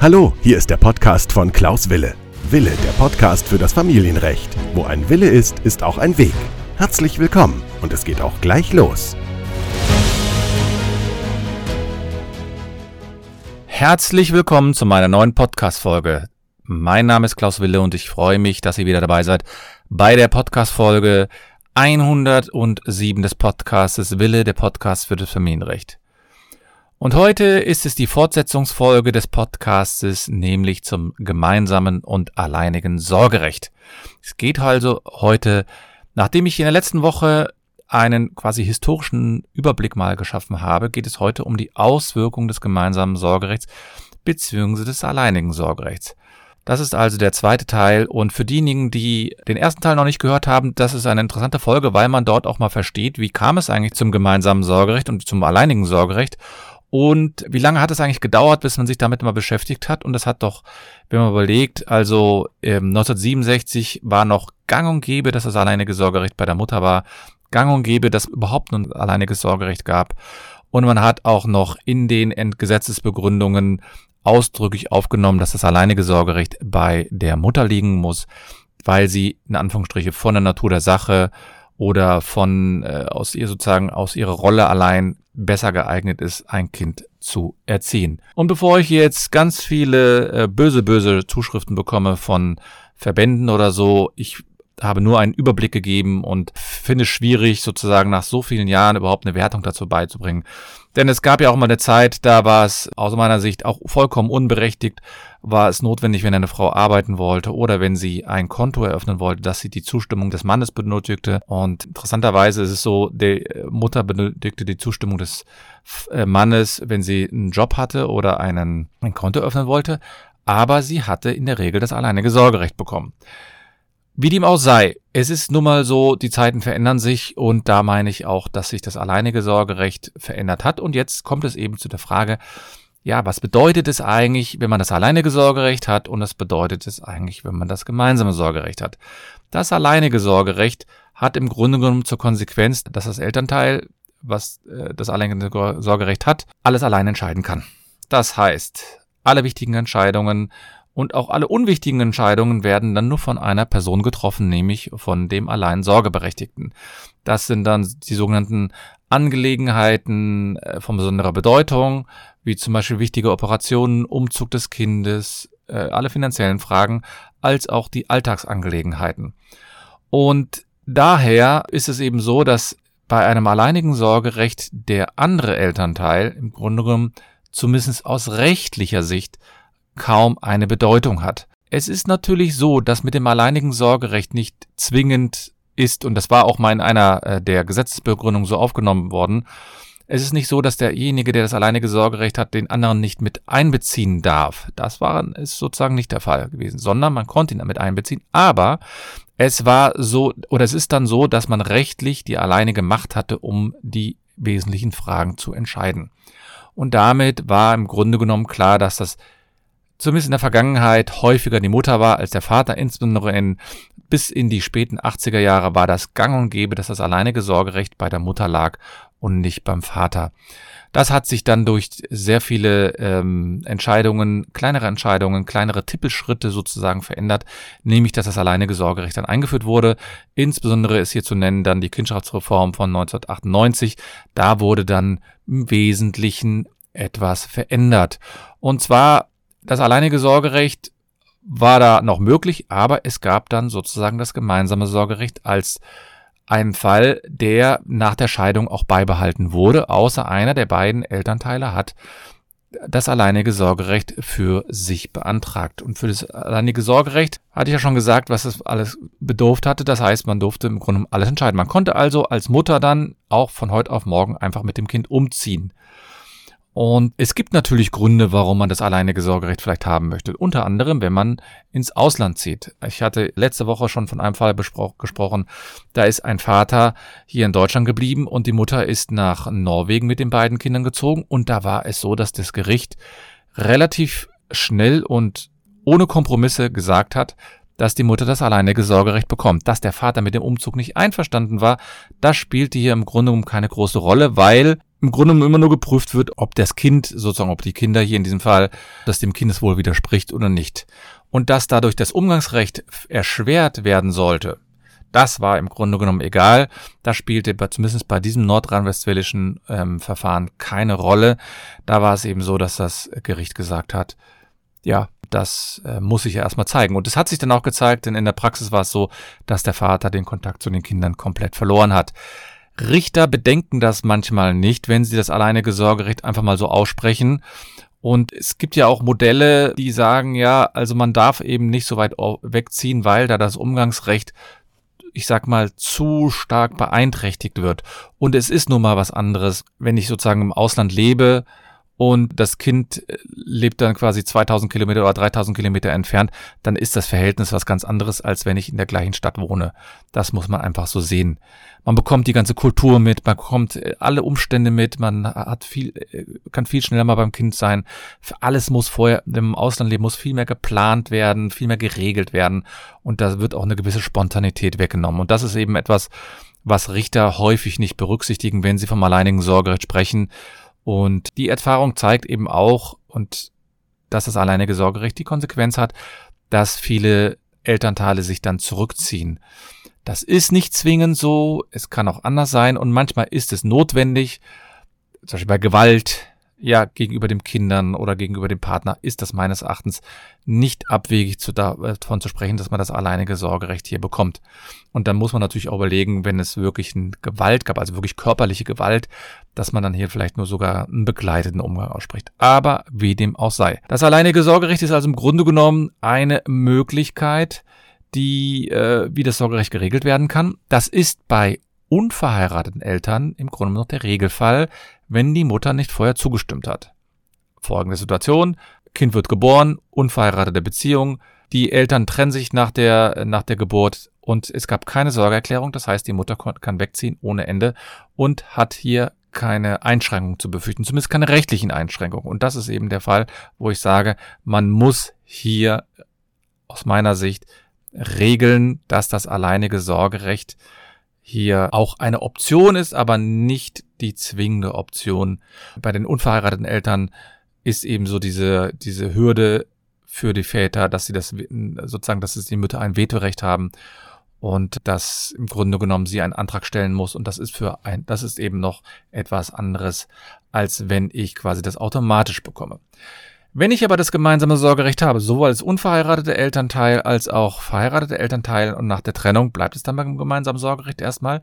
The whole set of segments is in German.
Hallo, hier ist der Podcast von Klaus Wille. Wille, der Podcast für das Familienrecht. Wo ein Wille ist, ist auch ein Weg. Herzlich willkommen und es geht auch gleich los. Herzlich willkommen zu meiner neuen Podcast-Folge. Mein Name ist Klaus Wille und ich freue mich, dass ihr wieder dabei seid bei der Podcast-Folge 107 des Podcastes Wille, der Podcast für das Familienrecht. Und heute ist es die Fortsetzungsfolge des Podcastes, nämlich zum gemeinsamen und alleinigen Sorgerecht. Es geht also heute, nachdem ich in der letzten Woche einen quasi historischen Überblick mal geschaffen habe, geht es heute um die Auswirkungen des gemeinsamen Sorgerechts bzw. des alleinigen Sorgerechts. Das ist also der zweite Teil. Und für diejenigen, die den ersten Teil noch nicht gehört haben, das ist eine interessante Folge, weil man dort auch mal versteht, wie kam es eigentlich zum gemeinsamen Sorgerecht und zum alleinigen Sorgerecht. Und wie lange hat es eigentlich gedauert, bis man sich damit mal beschäftigt hat? Und das hat doch, wenn man überlegt, also ähm, 1967 war noch gang und gäbe, dass das alleinige Sorgerecht bei der Mutter war. Gang und gäbe, dass überhaupt ein alleiniges Sorgerecht gab. Und man hat auch noch in den Gesetzesbegründungen ausdrücklich aufgenommen, dass das alleinige Sorgerecht bei der Mutter liegen muss, weil sie in Anführungsstriche von der Natur der Sache oder von äh, aus ihr sozusagen aus ihrer Rolle allein besser geeignet ist, ein Kind zu erziehen. Und bevor ich jetzt ganz viele äh, böse böse Zuschriften bekomme von Verbänden oder so, ich habe nur einen Überblick gegeben und finde es schwierig, sozusagen nach so vielen Jahren überhaupt eine Wertung dazu beizubringen. Denn es gab ja auch mal eine Zeit, da war es aus meiner Sicht auch vollkommen unberechtigt, war es notwendig, wenn eine Frau arbeiten wollte oder wenn sie ein Konto eröffnen wollte, dass sie die Zustimmung des Mannes benötigte. Und interessanterweise ist es so, die Mutter benötigte die Zustimmung des äh, Mannes, wenn sie einen Job hatte oder einen, ein Konto öffnen wollte. Aber sie hatte in der Regel das alleinige Sorgerecht bekommen. Wie dem auch sei, es ist nun mal so, die Zeiten verändern sich und da meine ich auch, dass sich das alleinige Sorgerecht verändert hat. Und jetzt kommt es eben zu der Frage, ja, was bedeutet es eigentlich, wenn man das alleinige Sorgerecht hat und was bedeutet es eigentlich, wenn man das gemeinsame Sorgerecht hat? Das alleinige Sorgerecht hat im Grunde genommen zur Konsequenz, dass das Elternteil, was äh, das alleinige Sorgerecht hat, alles allein entscheiden kann. Das heißt, alle wichtigen Entscheidungen und auch alle unwichtigen Entscheidungen werden dann nur von einer Person getroffen, nämlich von dem allein Sorgeberechtigten. Das sind dann die sogenannten Angelegenheiten äh, von besonderer Bedeutung, wie zum Beispiel wichtige Operationen, Umzug des Kindes, äh, alle finanziellen Fragen, als auch die Alltagsangelegenheiten. Und daher ist es eben so, dass bei einem alleinigen Sorgerecht der andere Elternteil im Grunde genommen zumindest aus rechtlicher Sicht kaum eine Bedeutung hat. Es ist natürlich so, dass mit dem alleinigen Sorgerecht nicht zwingend ist, und das war auch mal in einer äh, der Gesetzesbegründungen so aufgenommen worden, es ist nicht so, dass derjenige, der das alleinige Sorgerecht hat, den anderen nicht mit einbeziehen darf. Das war ist sozusagen nicht der Fall gewesen, sondern man konnte ihn damit einbeziehen. Aber es war so, oder es ist dann so, dass man rechtlich die alleinige Macht hatte, um die wesentlichen Fragen zu entscheiden. Und damit war im Grunde genommen klar, dass das zumindest in der Vergangenheit häufiger die Mutter war als der Vater, insbesondere in, bis in die späten 80er Jahre war das gang und gäbe, dass das alleinige Sorgerecht bei der Mutter lag und nicht beim Vater. Das hat sich dann durch sehr viele ähm, Entscheidungen, kleinere Entscheidungen, kleinere Tippelschritte sozusagen verändert, nämlich dass das alleinige Sorgerecht dann eingeführt wurde. Insbesondere ist hier zu nennen dann die Kindschaftsreform von 1998. Da wurde dann im Wesentlichen etwas verändert. Und zwar das alleinige Sorgerecht war da noch möglich, aber es gab dann sozusagen das gemeinsame Sorgerecht als ein Fall, der nach der Scheidung auch beibehalten wurde, außer einer der beiden Elternteile hat das alleinige Sorgerecht für sich beantragt. Und für das alleinige Sorgerecht hatte ich ja schon gesagt, was es alles bedurft hatte. Das heißt, man durfte im Grunde alles entscheiden. Man konnte also als Mutter dann auch von heute auf morgen einfach mit dem Kind umziehen. Und es gibt natürlich Gründe, warum man das alleinige Sorgerecht vielleicht haben möchte. Unter anderem, wenn man ins Ausland zieht. Ich hatte letzte Woche schon von einem Fall gesprochen. Da ist ein Vater hier in Deutschland geblieben und die Mutter ist nach Norwegen mit den beiden Kindern gezogen. Und da war es so, dass das Gericht relativ schnell und ohne Kompromisse gesagt hat, dass die Mutter das alleinige Sorgerecht bekommt. Dass der Vater mit dem Umzug nicht einverstanden war, das spielte hier im Grunde genommen keine große Rolle, weil im Grunde immer nur geprüft wird, ob das Kind, sozusagen, ob die Kinder hier in diesem Fall, das dem Kindeswohl widerspricht oder nicht. Und dass dadurch das Umgangsrecht erschwert werden sollte, das war im Grunde genommen egal. Das spielte zumindest bei diesem nordrhein-westfälischen ähm, Verfahren keine Rolle. Da war es eben so, dass das Gericht gesagt hat, ja, das äh, muss ich ja erstmal zeigen. Und es hat sich dann auch gezeigt, denn in der Praxis war es so, dass der Vater den Kontakt zu den Kindern komplett verloren hat. Richter bedenken das manchmal nicht, wenn sie das alleinige Sorgerecht einfach mal so aussprechen. Und es gibt ja auch Modelle, die sagen, ja, also man darf eben nicht so weit wegziehen, weil da das Umgangsrecht, ich sag mal, zu stark beeinträchtigt wird. Und es ist nun mal was anderes, wenn ich sozusagen im Ausland lebe, und das Kind äh, lebt dann quasi 2000 Kilometer oder 3000 Kilometer entfernt, dann ist das Verhältnis was ganz anderes, als wenn ich in der gleichen Stadt wohne. Das muss man einfach so sehen. Man bekommt die ganze Kultur mit, man bekommt äh, alle Umstände mit, man hat viel, äh, kann viel schneller mal beim Kind sein. Für alles muss vorher, im Auslandleben muss viel mehr geplant werden, viel mehr geregelt werden und da wird auch eine gewisse Spontanität weggenommen. Und das ist eben etwas, was Richter häufig nicht berücksichtigen, wenn sie vom alleinigen Sorgerecht sprechen und die Erfahrung zeigt eben auch, und dass das alleinige Sorgerecht die Konsequenz hat, dass viele Elternteile sich dann zurückziehen. Das ist nicht zwingend so, es kann auch anders sein und manchmal ist es notwendig, zum Beispiel bei Gewalt, ja, gegenüber den Kindern oder gegenüber dem Partner ist das meines Erachtens nicht abwegig zu davon zu sprechen, dass man das alleinige Sorgerecht hier bekommt. Und dann muss man natürlich auch überlegen, wenn es wirklich eine Gewalt gab, also wirklich körperliche Gewalt, dass man dann hier vielleicht nur sogar einen begleiteten Umgang ausspricht. Aber wie dem auch sei. Das alleinige Sorgerecht ist also im Grunde genommen eine Möglichkeit, die, äh, wie das Sorgerecht geregelt werden kann. Das ist bei unverheirateten Eltern im Grunde noch der Regelfall, wenn die Mutter nicht vorher zugestimmt hat. Folgende Situation. Kind wird geboren, unverheiratete Beziehung, die Eltern trennen sich nach der, nach der Geburt und es gab keine Sorgeerklärung, das heißt, die Mutter kann wegziehen ohne Ende und hat hier keine Einschränkungen zu befürchten, zumindest keine rechtlichen Einschränkungen. Und das ist eben der Fall, wo ich sage, man muss hier aus meiner Sicht regeln, dass das alleinige Sorgerecht hier auch eine Option ist, aber nicht die zwingende Option. Bei den unverheirateten Eltern ist eben so diese, diese Hürde für die Väter, dass sie das sozusagen, dass es die Mütter ein Vetorecht haben und dass im Grunde genommen sie einen Antrag stellen muss und das ist für ein, das ist eben noch etwas anderes, als wenn ich quasi das automatisch bekomme. Wenn ich aber das gemeinsame Sorgerecht habe, sowohl als unverheiratete Elternteil als auch verheiratete Elternteil und nach der Trennung bleibt es dann beim gemeinsamen Sorgerecht erstmal.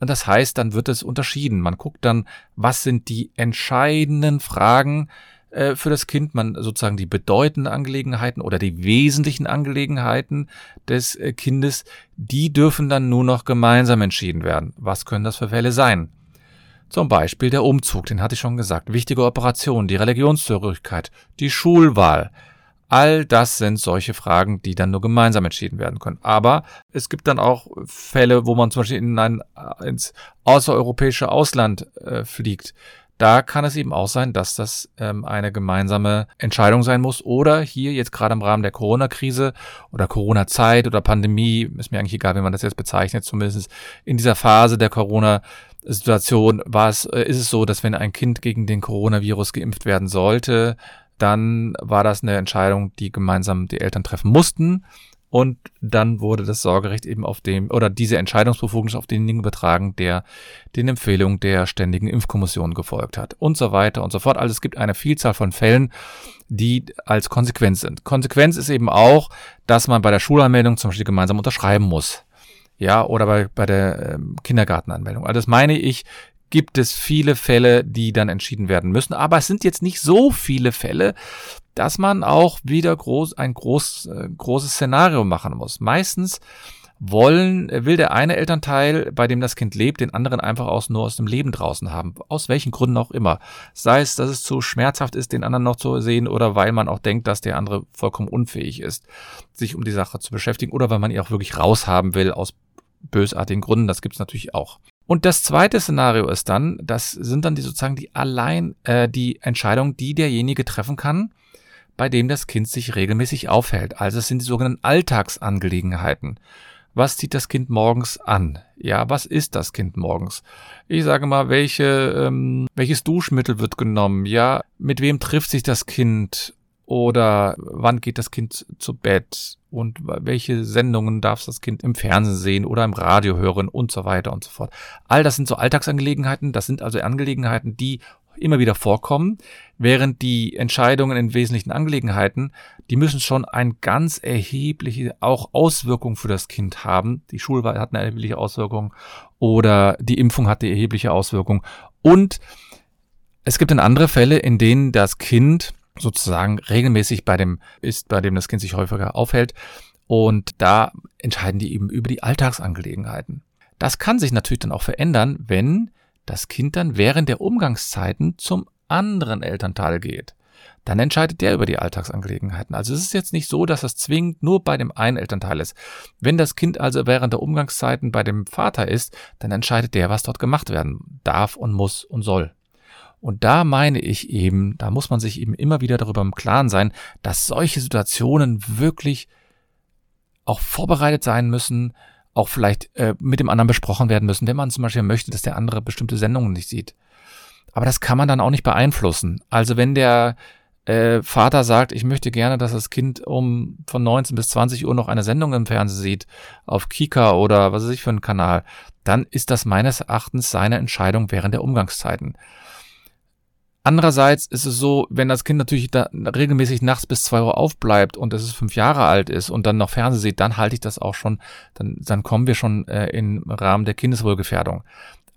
Und das heißt, dann wird es unterschieden. Man guckt dann, was sind die entscheidenden Fragen äh, für das Kind, man sozusagen die bedeutenden Angelegenheiten oder die wesentlichen Angelegenheiten des äh, Kindes, die dürfen dann nur noch gemeinsam entschieden werden. Was können das für Fälle sein? Zum Beispiel der Umzug, den hatte ich schon gesagt, wichtige Operationen, die Religionszugehörigkeit, die Schulwahl. All das sind solche Fragen, die dann nur gemeinsam entschieden werden können. Aber es gibt dann auch Fälle, wo man zum Beispiel in ein, ins außereuropäische Ausland äh, fliegt. Da kann es eben auch sein, dass das ähm, eine gemeinsame Entscheidung sein muss. Oder hier jetzt gerade im Rahmen der Corona-Krise oder Corona-Zeit oder Pandemie, ist mir eigentlich egal, wie man das jetzt bezeichnet, zumindest in dieser Phase der Corona- Situation war es, äh, ist es so, dass wenn ein Kind gegen den Coronavirus geimpft werden sollte, dann war das eine Entscheidung, die gemeinsam die Eltern treffen mussten. Und dann wurde das Sorgerecht eben auf dem, oder diese Entscheidungsbefugnis auf denjenigen übertragen, der den Empfehlungen der ständigen Impfkommission gefolgt hat. Und so weiter und so fort. Also es gibt eine Vielzahl von Fällen, die als Konsequenz sind. Konsequenz ist eben auch, dass man bei der Schulanmeldung zum Beispiel gemeinsam unterschreiben muss ja, oder bei, bei der ähm, Kindergartenanmeldung. Also das meine ich, gibt es viele Fälle, die dann entschieden werden müssen. Aber es sind jetzt nicht so viele Fälle, dass man auch wieder groß, ein groß, äh, großes Szenario machen muss. Meistens wollen, will der eine Elternteil, bei dem das Kind lebt, den anderen einfach aus, nur aus dem Leben draußen haben. Aus welchen Gründen auch immer. Sei es, dass es zu schmerzhaft ist, den anderen noch zu sehen oder weil man auch denkt, dass der andere vollkommen unfähig ist, sich um die Sache zu beschäftigen oder weil man ihn auch wirklich raushaben will aus bösartigen Gründen, das gibt's natürlich auch. Und das zweite Szenario ist dann, das sind dann die sozusagen die allein äh, die Entscheidung, die derjenige treffen kann, bei dem das Kind sich regelmäßig aufhält. Also es sind die sogenannten Alltagsangelegenheiten. was zieht das Kind morgens an? Ja, was ist das Kind morgens? Ich sage mal, welche, ähm, welches Duschmittel wird genommen? Ja, mit wem trifft sich das Kind? Oder wann geht das Kind zu Bett? Und welche Sendungen darf das Kind im Fernsehen sehen oder im Radio hören und so weiter und so fort. All das sind so Alltagsangelegenheiten. Das sind also Angelegenheiten, die immer wieder vorkommen, während die Entscheidungen in wesentlichen Angelegenheiten, die müssen schon eine ganz erhebliche auch Auswirkung für das Kind haben. Die Schulwahl hat eine erhebliche Auswirkung oder die Impfung hat eine erhebliche Auswirkung. Und es gibt dann andere Fälle, in denen das Kind sozusagen regelmäßig bei dem ist, bei dem das Kind sich häufiger aufhält. Und da entscheiden die eben über die Alltagsangelegenheiten. Das kann sich natürlich dann auch verändern, wenn das Kind dann während der Umgangszeiten zum anderen Elternteil geht. Dann entscheidet der über die Alltagsangelegenheiten. Also es ist jetzt nicht so, dass das zwingend nur bei dem einen Elternteil ist. Wenn das Kind also während der Umgangszeiten bei dem Vater ist, dann entscheidet der, was dort gemacht werden darf und muss und soll. Und da meine ich eben, da muss man sich eben immer wieder darüber im Klaren sein, dass solche Situationen wirklich auch vorbereitet sein müssen, auch vielleicht äh, mit dem anderen besprochen werden müssen, wenn man zum Beispiel möchte, dass der andere bestimmte Sendungen nicht sieht. Aber das kann man dann auch nicht beeinflussen. Also wenn der äh, Vater sagt, ich möchte gerne, dass das Kind um von 19 bis 20 Uhr noch eine Sendung im Fernsehen sieht, auf Kika oder was weiß ich für einen Kanal, dann ist das meines Erachtens seine Entscheidung während der Umgangszeiten. Andererseits ist es so, wenn das Kind natürlich da regelmäßig nachts bis zwei Uhr aufbleibt und es fünf Jahre alt ist und dann noch Fernsehen sieht, dann halte ich das auch schon, dann, dann kommen wir schon äh, im Rahmen der Kindeswohlgefährdung.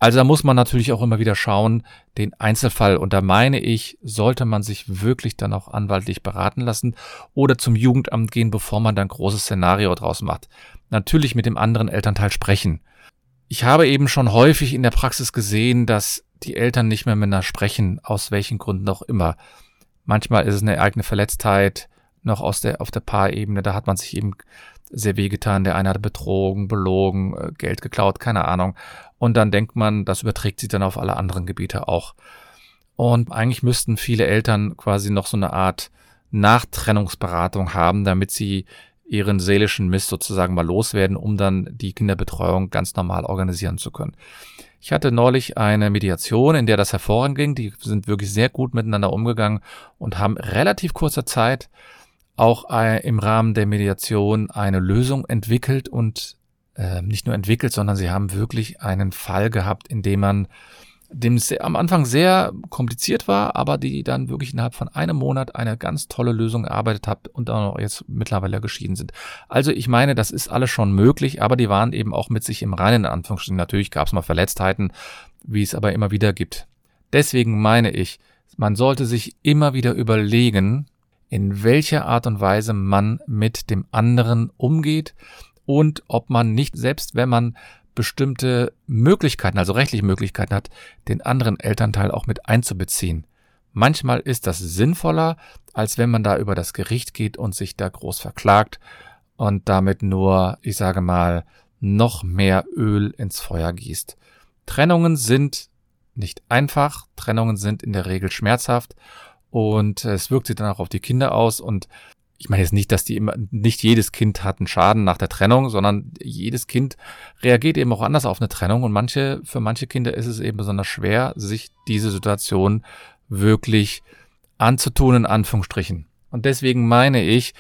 Also da muss man natürlich auch immer wieder schauen, den Einzelfall. Und da meine ich, sollte man sich wirklich dann auch anwaltlich beraten lassen oder zum Jugendamt gehen, bevor man dann großes Szenario draus macht. Natürlich mit dem anderen Elternteil sprechen. Ich habe eben schon häufig in der Praxis gesehen, dass die Eltern nicht mehr miteinander sprechen, aus welchen Gründen auch immer. Manchmal ist es eine eigene Verletztheit, noch aus der, auf der Paarebene, da hat man sich eben sehr wehgetan, der eine hat betrogen, belogen, äh, Geld geklaut, keine Ahnung. Und dann denkt man, das überträgt sich dann auf alle anderen Gebiete auch. Und eigentlich müssten viele Eltern quasi noch so eine Art Nachtrennungsberatung haben, damit sie ihren seelischen Mist sozusagen mal loswerden, um dann die Kinderbetreuung ganz normal organisieren zu können. Ich hatte neulich eine Mediation, in der das hervorragend ging. Die sind wirklich sehr gut miteinander umgegangen und haben relativ kurzer Zeit auch äh, im Rahmen der Mediation eine Lösung entwickelt und äh, nicht nur entwickelt, sondern sie haben wirklich einen Fall gehabt, in dem man dem am Anfang sehr kompliziert war, aber die dann wirklich innerhalb von einem Monat eine ganz tolle Lösung erarbeitet hat und auch jetzt mittlerweile geschieden sind. Also ich meine, das ist alles schon möglich, aber die waren eben auch mit sich im Reinen, in Anführungsstrichen. Natürlich gab es mal Verletztheiten, wie es aber immer wieder gibt. Deswegen meine ich, man sollte sich immer wieder überlegen, in welcher Art und Weise man mit dem anderen umgeht und ob man nicht, selbst wenn man bestimmte Möglichkeiten, also rechtliche Möglichkeiten hat, den anderen Elternteil auch mit einzubeziehen. Manchmal ist das sinnvoller, als wenn man da über das Gericht geht und sich da groß verklagt und damit nur, ich sage mal, noch mehr Öl ins Feuer gießt. Trennungen sind nicht einfach, Trennungen sind in der Regel schmerzhaft und es wirkt sich dann auch auf die Kinder aus und ich meine jetzt nicht, dass die immer, nicht jedes Kind hat einen Schaden nach der Trennung, sondern jedes Kind reagiert eben auch anders auf eine Trennung und manche, für manche Kinder ist es eben besonders schwer, sich diese Situation wirklich anzutun, in Anführungsstrichen. Und deswegen meine ich,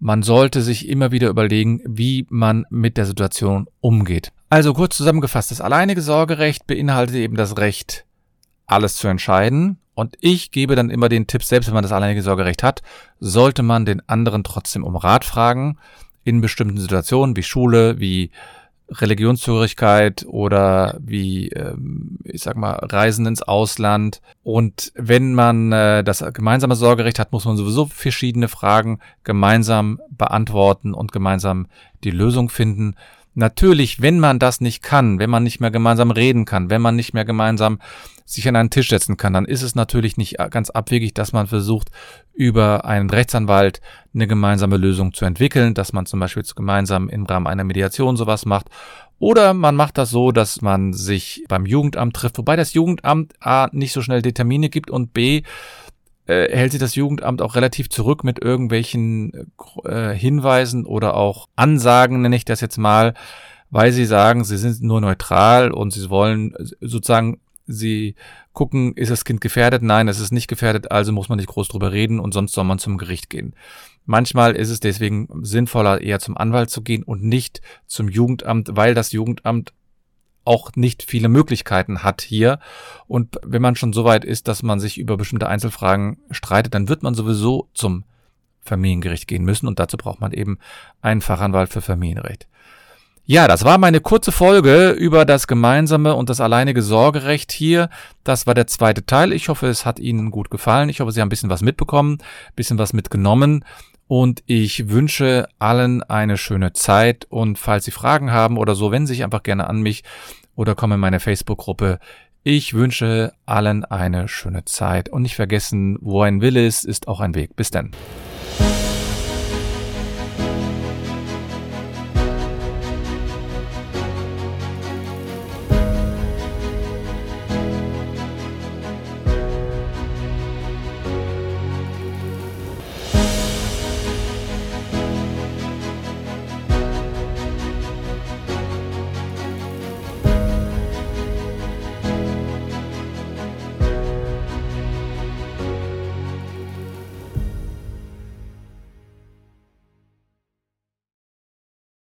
man sollte sich immer wieder überlegen, wie man mit der Situation umgeht. Also kurz zusammengefasst, das alleinige Sorgerecht beinhaltet eben das Recht, alles zu entscheiden und ich gebe dann immer den Tipp, selbst wenn man das alleinige Sorgerecht hat, sollte man den anderen trotzdem um Rat fragen in bestimmten Situationen wie Schule, wie Religionszugehörigkeit oder wie, ähm, ich sag mal, Reisen ins Ausland. Und wenn man äh, das gemeinsame Sorgerecht hat, muss man sowieso verschiedene Fragen gemeinsam beantworten und gemeinsam die Lösung finden. Natürlich, wenn man das nicht kann, wenn man nicht mehr gemeinsam reden kann, wenn man nicht mehr gemeinsam sich an einen Tisch setzen kann, dann ist es natürlich nicht ganz abwegig, dass man versucht, über einen Rechtsanwalt eine gemeinsame Lösung zu entwickeln, dass man zum Beispiel gemeinsam im Rahmen einer Mediation sowas macht. Oder man macht das so, dass man sich beim Jugendamt trifft, wobei das Jugendamt A nicht so schnell die Termine gibt und B äh, hält sich das Jugendamt auch relativ zurück mit irgendwelchen äh, Hinweisen oder auch Ansagen, nenne ich das jetzt mal, weil sie sagen, sie sind nur neutral und sie wollen sozusagen, sie gucken, ist das Kind gefährdet? Nein, es ist nicht gefährdet, also muss man nicht groß drüber reden und sonst soll man zum Gericht gehen. Manchmal ist es deswegen sinnvoller, eher zum Anwalt zu gehen und nicht zum Jugendamt, weil das Jugendamt auch nicht viele Möglichkeiten hat hier. Und wenn man schon so weit ist, dass man sich über bestimmte Einzelfragen streitet, dann wird man sowieso zum Familiengericht gehen müssen und dazu braucht man eben einen Fachanwalt für Familienrecht. Ja, das war meine kurze Folge über das gemeinsame und das alleinige Sorgerecht hier. Das war der zweite Teil. Ich hoffe, es hat Ihnen gut gefallen. Ich hoffe, Sie haben ein bisschen was mitbekommen, ein bisschen was mitgenommen. Und ich wünsche allen eine schöne Zeit. Und falls Sie Fragen haben oder so, wenden Sie sich einfach gerne an mich oder kommen in meine Facebook-Gruppe. Ich wünsche allen eine schöne Zeit. Und nicht vergessen, wo ein Wille ist, ist auch ein Weg. Bis dann.